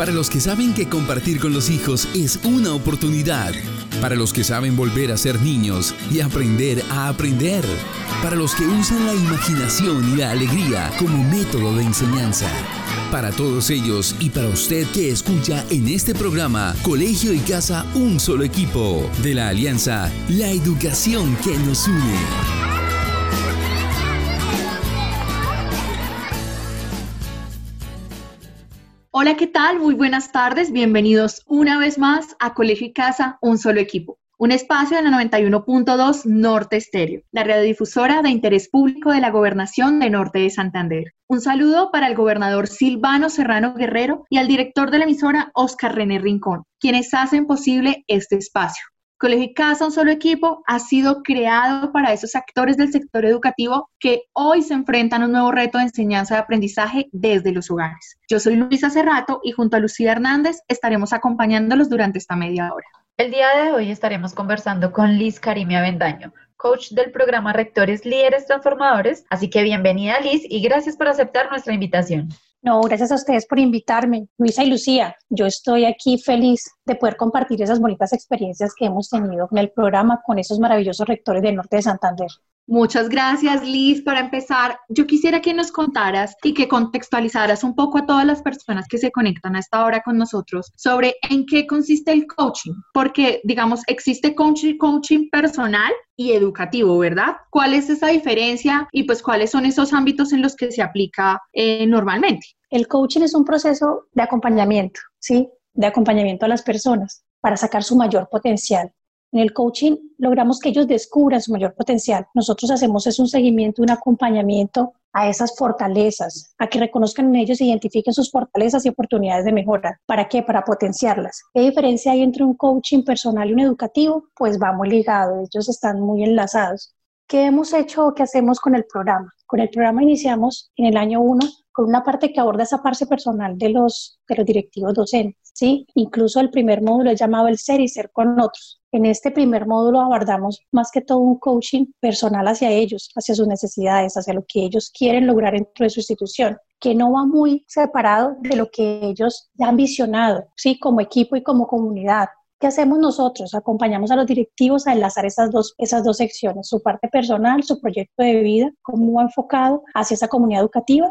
Para los que saben que compartir con los hijos es una oportunidad. Para los que saben volver a ser niños y aprender a aprender. Para los que usan la imaginación y la alegría como método de enseñanza. Para todos ellos y para usted que escucha en este programa Colegio y Casa Un Solo Equipo de la Alianza La Educación que nos une. Hola, ¿qué tal? Muy buenas tardes. Bienvenidos una vez más a Colegio y Casa, un solo equipo. Un espacio de la 91.2 Norte Estéreo, la radiodifusora de interés público de la Gobernación de Norte de Santander. Un saludo para el gobernador Silvano Serrano Guerrero y al director de la emisora Oscar René Rincón, quienes hacen posible este espacio. Colegio y Casa, un solo equipo, ha sido creado para esos actores del sector educativo que hoy se enfrentan a un nuevo reto de enseñanza y aprendizaje desde los hogares. Yo soy Luisa Cerrato y junto a Lucía Hernández estaremos acompañándolos durante esta media hora. El día de hoy estaremos conversando con Liz Karimia Avendaño, coach del programa Rectores Líderes Transformadores. Así que bienvenida Liz y gracias por aceptar nuestra invitación. No, gracias a ustedes por invitarme, Luisa y Lucía. Yo estoy aquí feliz de poder compartir esas bonitas experiencias que hemos tenido en el programa con esos maravillosos rectores del norte de Santander. Muchas gracias, Liz. Para empezar, yo quisiera que nos contaras y que contextualizaras un poco a todas las personas que se conectan a esta hora con nosotros sobre en qué consiste el coaching, porque, digamos, existe coaching, personal y educativo, ¿verdad? ¿Cuál es esa diferencia y pues cuáles son esos ámbitos en los que se aplica eh, normalmente? El coaching es un proceso de acompañamiento, ¿sí? De acompañamiento a las personas para sacar su mayor potencial. En el coaching logramos que ellos descubran su mayor potencial. Nosotros hacemos es un seguimiento, un acompañamiento a esas fortalezas, a que reconozcan en ellos e identifiquen sus fortalezas y oportunidades de mejora. ¿Para qué? Para potenciarlas. ¿Qué diferencia hay entre un coaching personal y un educativo? Pues va muy ligado, ellos están muy enlazados. ¿Qué hemos hecho o qué hacemos con el programa? Con el programa iniciamos en el año 1 con una parte que aborda esa parte personal de los, de los directivos docentes, ¿sí? Incluso el primer módulo es llamado el ser y ser con otros. En este primer módulo abordamos más que todo un coaching personal hacia ellos, hacia sus necesidades, hacia lo que ellos quieren lograr dentro de su institución, que no va muy separado de lo que ellos han visionado, ¿sí? Como equipo y como comunidad. ¿Qué hacemos nosotros? Acompañamos a los directivos a enlazar esas dos, esas dos secciones, su parte personal, su proyecto de vida, cómo va enfocado hacia esa comunidad educativa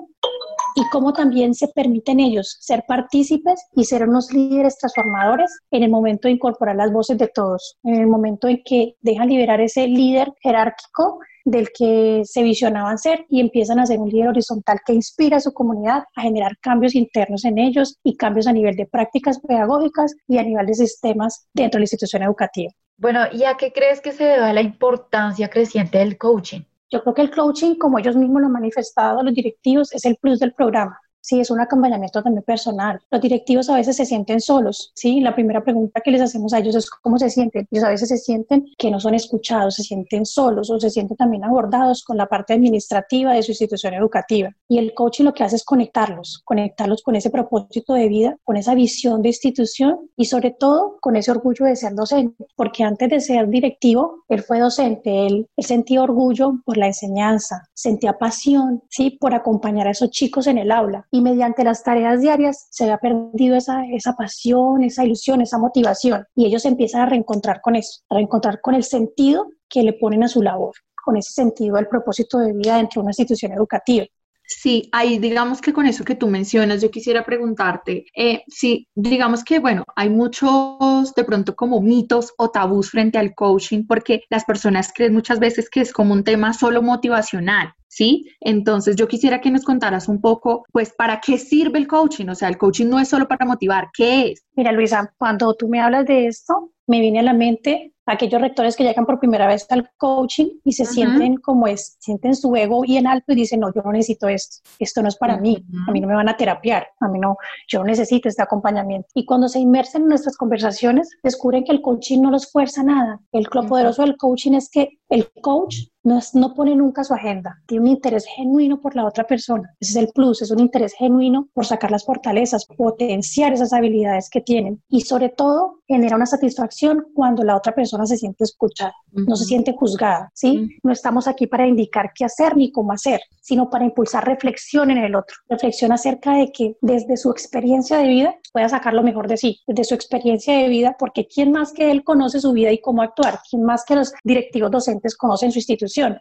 y cómo también se permiten ellos ser partícipes y ser unos líderes transformadores en el momento de incorporar las voces de todos, en el momento en que dejan liberar ese líder jerárquico del que se visionaban ser y empiezan a ser un líder horizontal que inspira a su comunidad a generar cambios internos en ellos y cambios a nivel de prácticas pedagógicas y a nivel de sistemas dentro de la institución educativa. Bueno, ¿y a qué crees que se debe la importancia creciente del coaching? Yo creo que el coaching, como ellos mismos lo han manifestado los directivos, es el plus del programa. Sí, es un acompañamiento también personal. Los directivos a veces se sienten solos, ¿sí? La primera pregunta que les hacemos a ellos es cómo se sienten. Ellos a veces se sienten que no son escuchados, se sienten solos o se sienten también abordados con la parte administrativa de su institución educativa. Y el coaching lo que hace es conectarlos, conectarlos con ese propósito de vida, con esa visión de institución y sobre todo con ese orgullo de ser docente, porque antes de ser directivo, él fue docente, él, sentía orgullo por la enseñanza, sentía pasión, ¿sí? Por acompañar a esos chicos en el aula mediante las tareas diarias se ha perdido esa, esa pasión, esa ilusión, esa motivación y ellos empiezan a reencontrar con eso, a reencontrar con el sentido que le ponen a su labor, con ese sentido del propósito de vida dentro de una institución educativa. Sí, ahí digamos que con eso que tú mencionas, yo quisiera preguntarte, eh, si digamos que, bueno, hay muchos de pronto como mitos o tabús frente al coaching, porque las personas creen muchas veces que es como un tema solo motivacional, ¿sí? Entonces yo quisiera que nos contaras un poco, pues, ¿para qué sirve el coaching? O sea, el coaching no es solo para motivar, ¿qué es? Mira, Luisa, cuando tú me hablas de esto, me viene a la mente aquellos rectores que llegan por primera vez al coaching y se sienten como es, sienten su ego bien alto y dicen, no, yo no necesito esto, esto no es para mí, a mí no me van a terapiar, a mí no, yo no necesito este acompañamiento. Y cuando se inmersen en nuestras conversaciones, descubren que el coaching no los fuerza nada. El, lo poderoso del coaching es que el coach no, no pone nunca su agenda, tiene un interés genuino por la otra persona. Ese es el plus, es un interés genuino por sacar las fortalezas, potenciar esas habilidades que tienen. Y sobre todo genera una satisfacción cuando la otra persona se siente escuchada, no se siente juzgada, ¿sí? No estamos aquí para indicar qué hacer ni cómo hacer, sino para impulsar reflexión en el otro, reflexión acerca de que desde su experiencia de vida pueda sacar lo mejor de sí, desde su experiencia de vida, porque quién más que él conoce su vida y cómo actuar, quién más que los directivos docentes conocen su institución.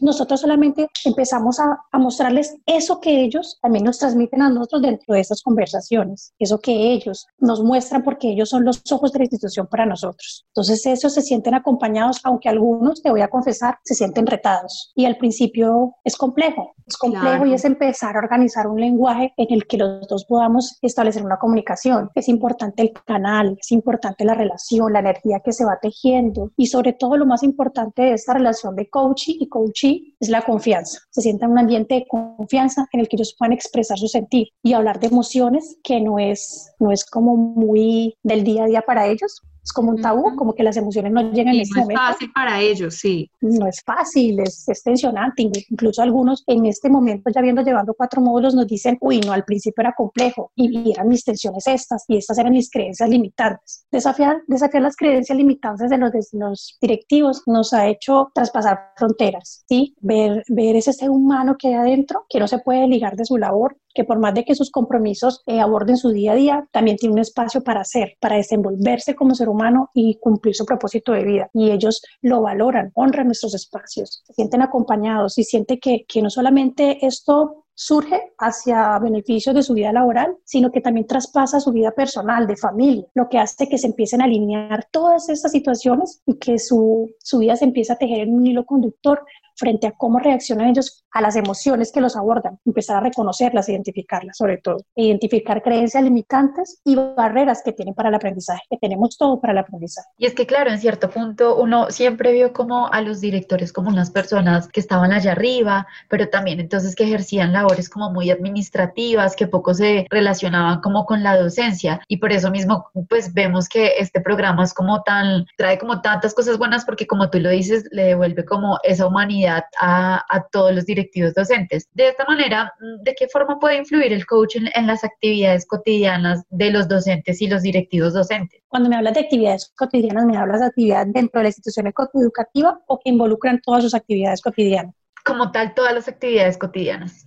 Nosotros solamente empezamos a, a, mostrarles eso que ellos también nos transmiten a nosotros dentro de estas conversaciones, eso que ellos nos muestran porque ellos son los ojos de la institución para nosotros. Entonces, ellos se sienten acompañados, aunque algunos, te voy a confesar, se sienten retados. Y al principio es complejo, es complejo y es empezar a organizar un lenguaje en el que los dos podamos establecer una comunicación. Es importante el canal, es importante la relación, la energía que se va tejiendo y sobre todo lo más importante de esta relación de coaching y coachee es la confianza. Se sienta en un ambiente de confianza en el que ellos puedan expresar su sentir y hablar de emociones que no es, no es como muy del día a día para ellos, es como un tabú, como que las emociones no llegan en este momento. No es fácil para ellos, sí. No es fácil, es, es, tensionante. Incluso algunos en este momento, ya viendo llevando cuatro módulos, nos dicen, uy, no, al principio era complejo y, eran mis tensiones estas y estas eran mis creencias limitantes. Desafiar, desafiar las creencias limitantes de los, de los directivos nos ha hecho traspasar fronteras, ¿sí? Ver, ver ese ser humano que hay adentro, que no se puede ligar de su labor, que por más de que sus compromisos eh, aborden su día a día, también tiene un espacio para hacer, para desenvolverse como ser humano y cumplir su propósito de vida. Y ellos lo valoran, honran nuestros espacios, se sienten acompañados y sienten que, que no solamente esto surge hacia beneficios de su vida laboral, sino que también traspasa su vida personal, de familia, lo que hace que se empiecen a alinear todas estas situaciones y que su, su vida se empiece a tejer en un hilo conductor frente a cómo reaccionan ellos a las emociones que los abordan, empezar a reconocerlas, identificarlas sobre todo, identificar creencias limitantes y barreras que tienen para el aprendizaje, que tenemos todo para el aprendizaje. Y es que claro, en cierto punto uno siempre vio como a los directores como unas personas que estaban allá arriba, pero también entonces que ejercían labores como muy administrativas, que poco se relacionaban como con la docencia y por eso mismo pues vemos que este programa es como tan, trae como tantas cosas buenas porque como tú lo dices, le devuelve como esa humanidad a, a todos los directivos docentes. De esta manera, ¿de qué forma puede influir el coaching en las actividades cotidianas de los docentes y los directivos docentes? Cuando me hablas de actividades cotidianas, ¿me hablas de actividades dentro de la institución educativa o que involucran todas sus actividades cotidianas? Como tal, todas las actividades cotidianas.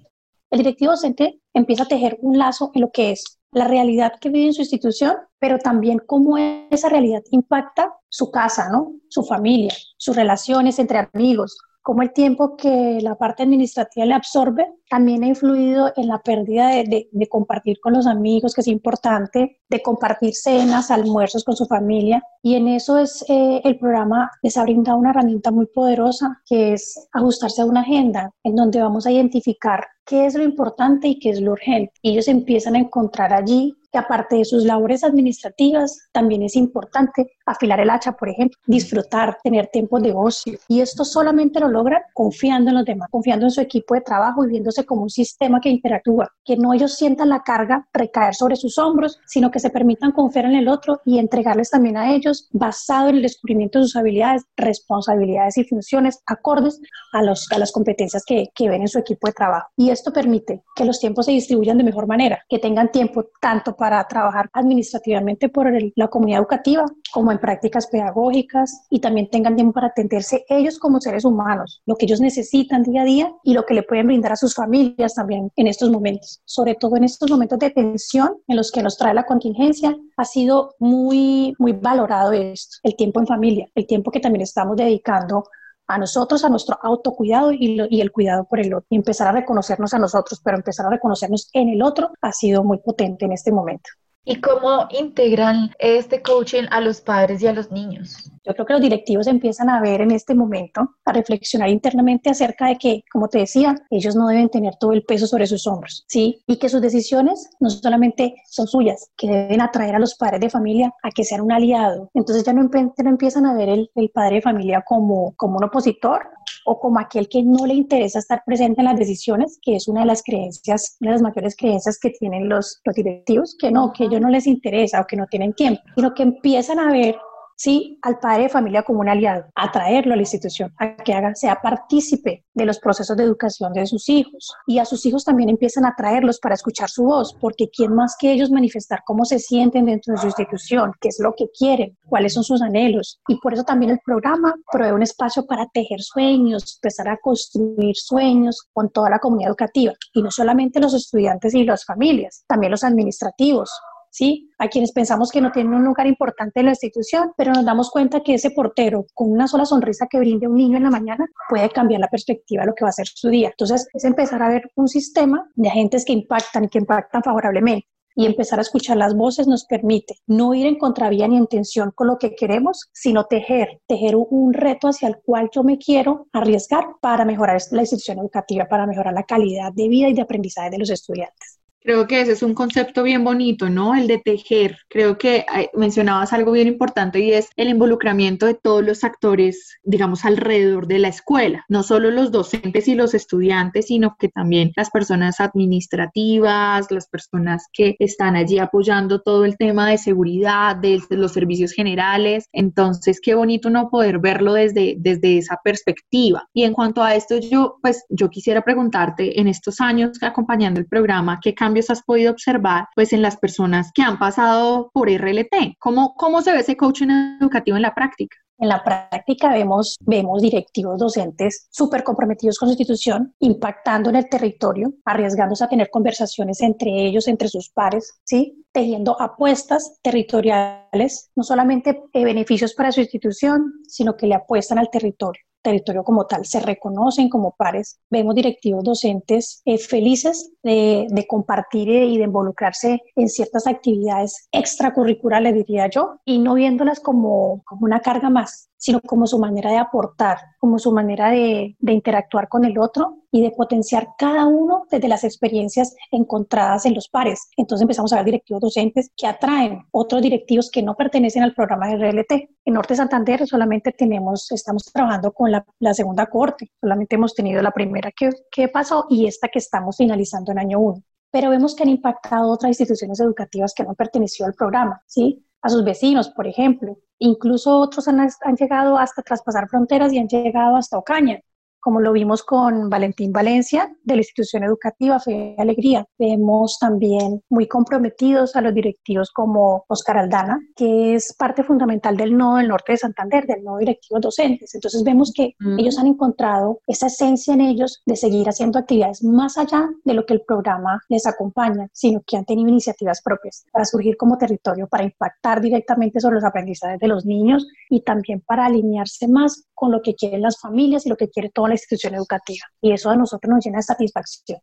El directivo docente empieza a tejer un lazo en lo que es la realidad que vive en su institución, pero también cómo esa realidad impacta su casa, ¿no? Su familia, sus relaciones entre amigos, cómo el tiempo que la parte administrativa le absorbe también ha influido en la pérdida de, compartir con los amigos, que es importante, de compartir cenas, almuerzos con su familia. Y en eso es eh, el programa les ha brindado una herramienta muy poderosa, que es ajustarse a una agenda en donde vamos a identificar qué es lo importante y qué es lo urgente. Ellos empiezan a encontrar allí que aparte de sus labores administrativas, también es importante afilar el hacha, por ejemplo, disfrutar, tener tiempo de ocio. Y esto solamente lo logran confiando en los demás, confiando en su equipo de trabajo y viéndose como un sistema que interactúa, que no ellos sientan la carga recaer sobre sus hombros, sino que se permitan confiar en el otro y entregarles también a ellos, basado en el descubrimiento de sus habilidades, responsabilidades y funciones acordes a, los, a las competencias que, que ven en su equipo de trabajo. Y esto permite que los tiempos se distribuyan de mejor manera, que tengan tiempo tanto para trabajar administrativamente por la comunidad educativa, como en prácticas pedagógicas y también tengan tiempo para atenderse ellos como seres humanos, lo que ellos necesitan día a día y lo que le pueden brindar a sus familias también en estos momentos, sobre todo en estos momentos de tensión en los que nos trae la contingencia, ha sido muy, muy valorado esto, el tiempo en familia, el tiempo que también estamos dedicando a nosotros, a nuestro autocuidado y, y, el cuidado por el otro. Y empezar a reconocernos a nosotros, pero empezar a reconocernos en el otro ha sido muy potente en este momento. ¿Y cómo integran este coaching a los padres y a los niños? Yo creo que los directivos empiezan a ver en este momento, a reflexionar internamente acerca de que, como te decía, ellos no deben tener todo el peso sobre sus hombros, ¿sí? Y que sus decisiones no solamente son suyas, que deben atraer a los padres de familia a que sean un aliado. Entonces ya no, empiezan a ver el, el padre de familia como, como un opositor, o como aquel que no le interesa estar presente en las decisiones, que es una de las creencias, una de las mayores creencias que tienen los, los directivos, que no, que ellos no les interesa o que no tienen tiempo, sino que empiezan a ver sí, al padre de familia como un aliado, a traerlo a la institución, a que haga, sea partícipe de los procesos de educación de sus hijos. Y a sus hijos también empiezan a traerlos para escuchar su voz, porque quién más que ellos manifestar cómo se sienten dentro de su institución, qué es lo que quieren, cuáles son sus anhelos. Y por eso también el programa provee un espacio para tejer sueños, empezar a construir sueños con toda la comunidad educativa. Y no solamente los estudiantes y las familias, también los administrativos, ¿sí? A quienes pensamos que no tienen un lugar importante en la institución, pero nos damos cuenta que ese portero con una sola sonrisa que brinde a un niño en la mañana puede cambiar la perspectiva de lo que va a ser su día. Entonces, es empezar a ver un sistema de agentes que impactan y que impactan favorablemente y empezar a escuchar las voces nos permite no ir en contravía ni en tensión con lo que queremos, sino tejer, tejer un reto hacia el cual yo me quiero arriesgar para mejorar la institución educativa, para mejorar la calidad de vida y de aprendizaje de los estudiantes. Creo que ese es un concepto bien bonito, ¿no? El de tejer. Creo que mencionabas algo bien importante y es el involucramiento de todos los actores, digamos, alrededor de la escuela. No solo los docentes y los estudiantes, sino que también las personas administrativas, las personas que están allí apoyando todo el tema de seguridad, de los servicios generales. Entonces, qué bonito no poder verlo desde, desde esa perspectiva. Y en cuanto a esto, yo, pues, yo quisiera preguntarte, en estos años acompañando el programa, ¿qué cambios has podido observar pues en las personas que han pasado por RLT? ¿Cómo, cómo se ve ese coaching educativo en la práctica? En la práctica vemos, vemos directivos docentes súper comprometidos con su institución, impactando en el territorio, arriesgándose a tener conversaciones entre ellos, entre sus pares, ¿sí? tejiendo apuestas territoriales, no solamente eh, beneficios para su institución, sino que le apuestan al territorio territorio como tal, se reconocen como pares. Vemos directivos docentes eh, felices de, de compartir y de involucrarse en ciertas actividades extracurriculares, diría yo, y no viéndolas como, como una carga más, sino como su manera de aportar, como su manera de, interactuar con el otro y de potenciar cada uno desde las experiencias encontradas en los pares. Entonces empezamos a ver directivos docentes que atraen otros directivos que no pertenecen al programa de RLT. En Norte Santander solamente tenemos, estamos trabajando con la, segunda corte, solamente hemos tenido la primera que, que pasó y esta que estamos finalizando en año 1 pero vemos que han impactado otras instituciones educativas que no perteneció al programa, ¿sí? A sus vecinos, por ejemplo, Incluso otros han, han, llegado hasta traspasar fronteras y han llegado hasta Ocaña como lo vimos con Valentín Valencia de la institución educativa Fe y Alegría. Vemos también muy comprometidos a los directivos como Oscar Aldana, que es parte fundamental del nodo del norte de Santander, del nodo directivos docentes. Entonces vemos que mm. ellos han encontrado esa esencia en ellos de seguir haciendo actividades más allá de lo que el programa les acompaña, sino que han tenido iniciativas propias para surgir como territorio, para impactar directamente sobre los aprendizajes de los niños y también para alinearse más con lo que quieren las familias y lo que quiere toda la institución educativa. Y eso a nosotros nos llena de satisfacción.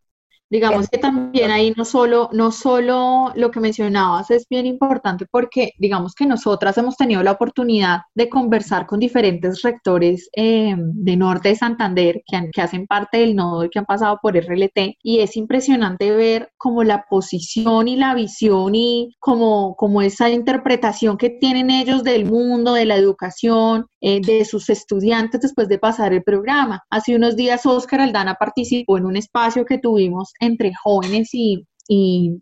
Digamos que también ahí no solo, no solo lo que mencionabas es bien importante porque digamos que nosotras hemos tenido la oportunidad de conversar con diferentes rectores eh, de Norte de Santander que, que hacen parte del nodo y que han pasado por RLT y es impresionante ver como la posición y la visión y como, como esa interpretación que tienen ellos del mundo, de la educación, eh, de sus estudiantes después de pasar el programa. Hace unos días Oscar Aldana participó en un espacio que tuvimos entre jóvenes y,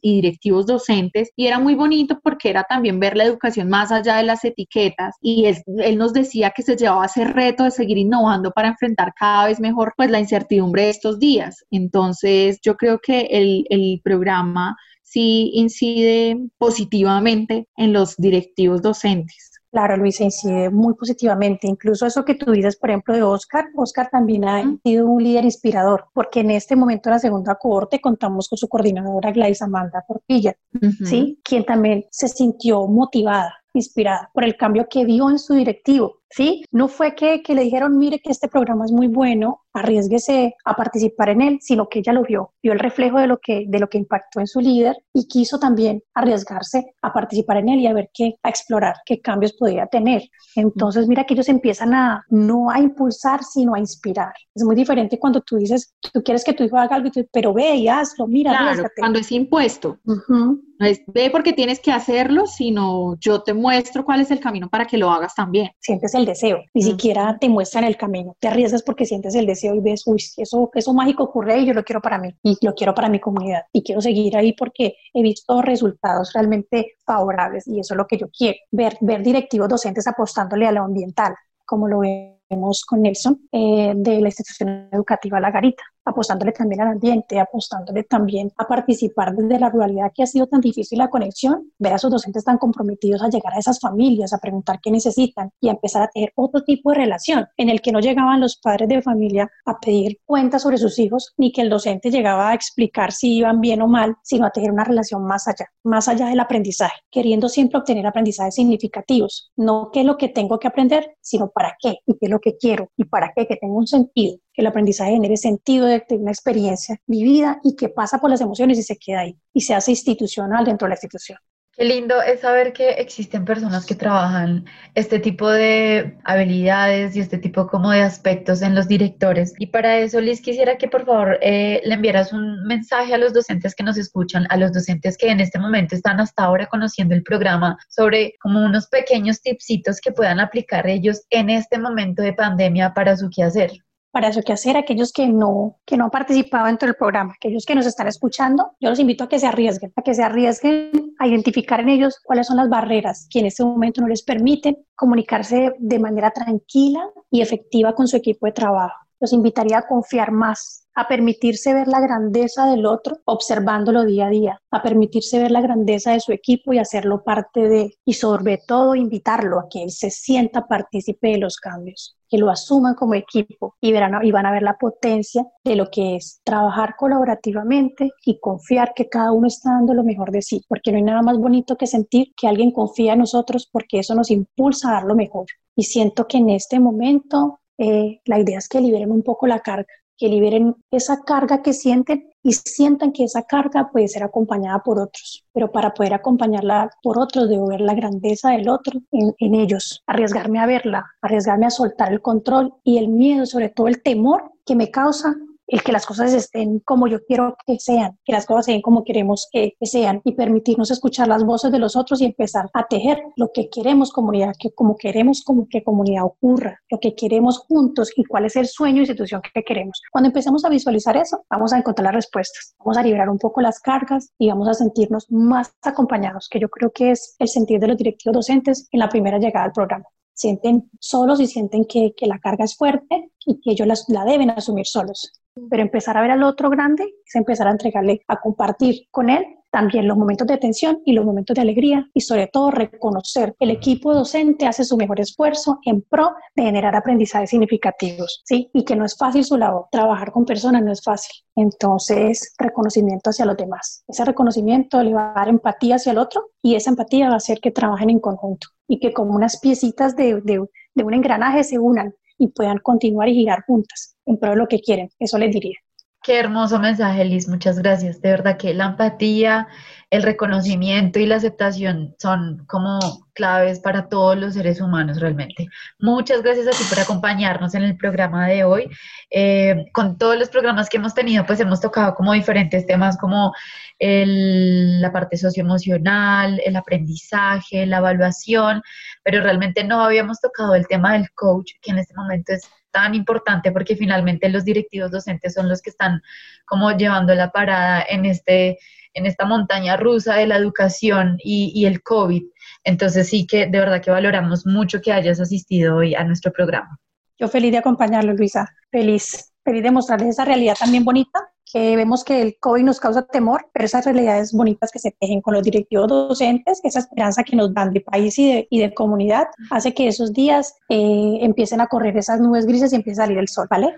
directivos docentes y era muy bonito porque era también ver la educación más allá de las etiquetas y él, nos decía que se llevaba ese reto de seguir innovando para enfrentar cada vez mejor pues la incertidumbre de estos días. Entonces yo creo que el, el programa sí incide positivamente en los directivos docentes. Claro, Luisa, incide muy positivamente. Incluso eso que tú dices, por ejemplo, de Oscar, Oscar también ha sido un líder inspirador, porque en este momento de la segunda cohorte contamos con su coordinadora Gladys Amanda Portilla, ¿sí? Quien también se sintió motivada inspirada por el cambio que vio en su directivo, ¿sí? No fue que, que, le dijeron, mire que este programa es muy bueno, arriesguese a participar en él, sino que ella lo vio, vio el reflejo de lo que, de lo que impactó en su líder y quiso también arriesgarse a participar en él y a ver qué, a explorar qué cambios podía tener. Entonces, mira que ellos empiezan a no a impulsar, sino a inspirar. Es muy diferente cuando tú dices, tú quieres que tu hijo haga algo, pero ve y hazlo, mira. Claro, cuando es impuesto. No es ve porque tienes que hacerlo, sino yo te muestro cuál es el camino para que lo hagas también. El deseo, ni siquiera te muestran el camino, te arriesgas porque sientes el deseo y ves, uy, eso, eso mágico ocurre y yo lo quiero para mí y lo quiero para mi comunidad y quiero seguir ahí porque he visto resultados realmente favorables y eso es lo que yo quiero, ver, ver directivos docentes apostándole a lo ambiental, como lo vemos con Nelson, eh, de la institución educativa La Garita apostándole también al ambiente, apostándole también a participar desde la ruralidad que ha sido tan difícil la conexión, ver a sus docentes tan comprometidos a llegar a esas familias, a preguntar qué necesitan y a empezar a tener otro tipo de relación en el que no llegaban los padres de familia a pedir cuentas sobre sus hijos, ni que el docente llegaba a explicar si iban bien o mal, sino a tener una relación más allá, más allá del aprendizaje, queriendo siempre obtener aprendizajes significativos, no qué es lo que tengo que aprender, sino para qué y qué es lo que quiero y para qué, que tenga un sentido el aprendizaje genere sentido de, una experiencia vivida y que pasa por las emociones y se queda ahí y se hace institucional dentro de la institución. Qué lindo es saber que existen personas que trabajan este tipo de habilidades y este tipo como de aspectos en los directores. Y para eso, Liz, quisiera que por favor eh, le enviaras un mensaje a los docentes que nos escuchan, a los docentes que en este momento están hasta ahora conociendo el programa, sobre como unos pequeños tipsitos que puedan aplicar ellos en este momento de pandemia para su quehacer para eso que hacer aquellos que no, que no han participado dentro del programa, aquellos que nos están escuchando, yo los invito a que se arriesguen, a que se arriesguen a identificar en ellos cuáles son las barreras que en este momento no les permiten comunicarse de manera tranquila y efectiva con su equipo de trabajo. Los invitaría a confiar más, a permitirse ver la grandeza del otro observándolo día a día, a permitirse ver la grandeza de su equipo y hacerlo parte de, y sobre todo invitarlo a que él se sienta partícipe de los cambios que lo asuman como equipo y, verán, y van a ver la potencia de lo que es trabajar colaborativamente y confiar que cada uno está dando lo mejor de sí, porque no hay nada más bonito que sentir que alguien confía en nosotros porque eso nos impulsa a dar lo mejor. Y siento que en este momento eh, la idea es que liberen un poco la carga, que liberen esa carga que sienten y sientan que esa carga puede ser acompañada por otros. Pero para poder acompañarla por otros, debo ver la grandeza del otro en, en ellos, arriesgarme a verla, arriesgarme a soltar el control y el miedo, sobre todo el temor que me causa el que las cosas estén como yo quiero que sean, que las cosas sean como queremos que, sean y permitirnos escuchar las voces de los otros y empezar a tejer lo que queremos comunidad, que como queremos como que comunidad ocurra, lo que queremos juntos y cuál es el sueño e institución que queremos. Cuando empecemos a visualizar eso, vamos a encontrar las respuestas, vamos a liberar un poco las cargas y vamos a sentirnos más acompañados, que yo creo que es el sentir de los directivos docentes en la primera llegada al programa sienten solos y sienten que, que, la carga es fuerte y que ellos la deben asumir solos pero empezar a ver al otro grande es empezar a entregarle, a compartir con él también los momentos de tensión y los momentos de alegría y sobre todo reconocer el equipo docente hace su mejor esfuerzo en pro de generar aprendizajes significativos, ¿sí? Y que no es fácil su labor, trabajar con personas no es fácil. Entonces, reconocimiento hacia los demás. Ese reconocimiento le va a dar empatía hacia el otro y esa empatía va a hacer que trabajen en conjunto y que como unas piecitas de, de un engranaje se unan y puedan continuar y girar juntas en pro de lo que quieren. Eso les diría. Qué hermoso mensaje, Liz. Muchas gracias. De verdad que la empatía, el reconocimiento y la aceptación son como claves para todos los seres humanos realmente. Muchas gracias a ti por acompañarnos en el programa de hoy. Eh, con todos los programas que hemos tenido, pues hemos tocado como diferentes temas como la parte socioemocional, el aprendizaje, la evaluación, pero realmente no habíamos tocado el tema del coach, que en este momento es tan importante porque finalmente los directivos docentes son los que están como llevando la parada en, este, en esta montaña rusa de la educación y, el COVID. Entonces sí que de verdad que valoramos mucho que hayas asistido hoy a nuestro programa. Yo feliz de acompañarlo, Luisa. Feliz, feliz de mostrarles esa realidad también bonita que vemos que el COVID nos causa temor, pero esas realidades bonitas que se tejen con los directivos docentes, esa esperanza que nos dan de país y de, y de comunidad, hace que esos días eh, empiecen a correr esas nubes grises y empiece a salir el sol, ¿vale?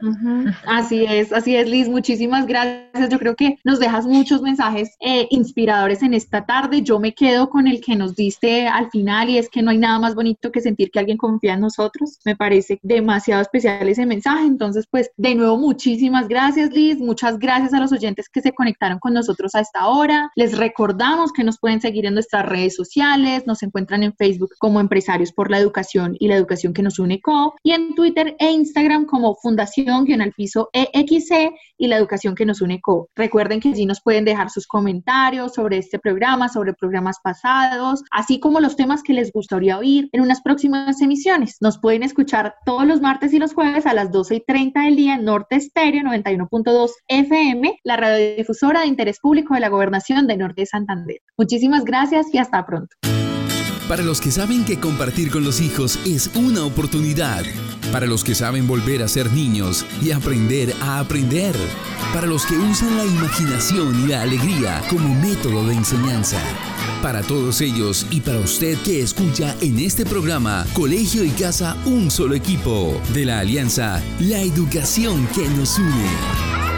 Así es, así es, Liz. Muchísimas gracias. Yo creo que nos dejas muchos mensajes eh, inspiradores en esta tarde. Yo me quedo con el que nos diste al final y es que no hay nada más bonito que sentir que alguien confía en nosotros. Me parece demasiado especial ese mensaje. Entonces, pues, de nuevo, muchísimas gracias, Liz. Muchas gracias gracias a los oyentes que se conectaron con nosotros a esta hora. Les recordamos que nos pueden seguir en nuestras redes sociales, nos encuentran en Facebook como Empresarios por la Educación y la Educación que nos une Co y en Twitter e Instagram como Fundación-Piso EXC y la educación que nos une Co. Recuerden que allí nos pueden dejar sus comentarios sobre este programa, sobre programas pasados, así como los temas que les gustaría oír en unas próximas emisiones. Nos pueden escuchar todos los martes y los jueves a las 12 y 30 del día en Norte Estéreo 91.2 FM, la radiodifusora de interés público de la Gobernación de Norte de Santander. Muchísimas gracias y hasta pronto. Para los que saben que compartir con los hijos es una oportunidad. Para los que saben volver a ser niños y aprender a aprender. Para los que usan la imaginación y la alegría como método de enseñanza. Para todos ellos y para usted que escucha en este programa Colegio y Casa Un Solo Equipo de la Alianza La Educación que nos une.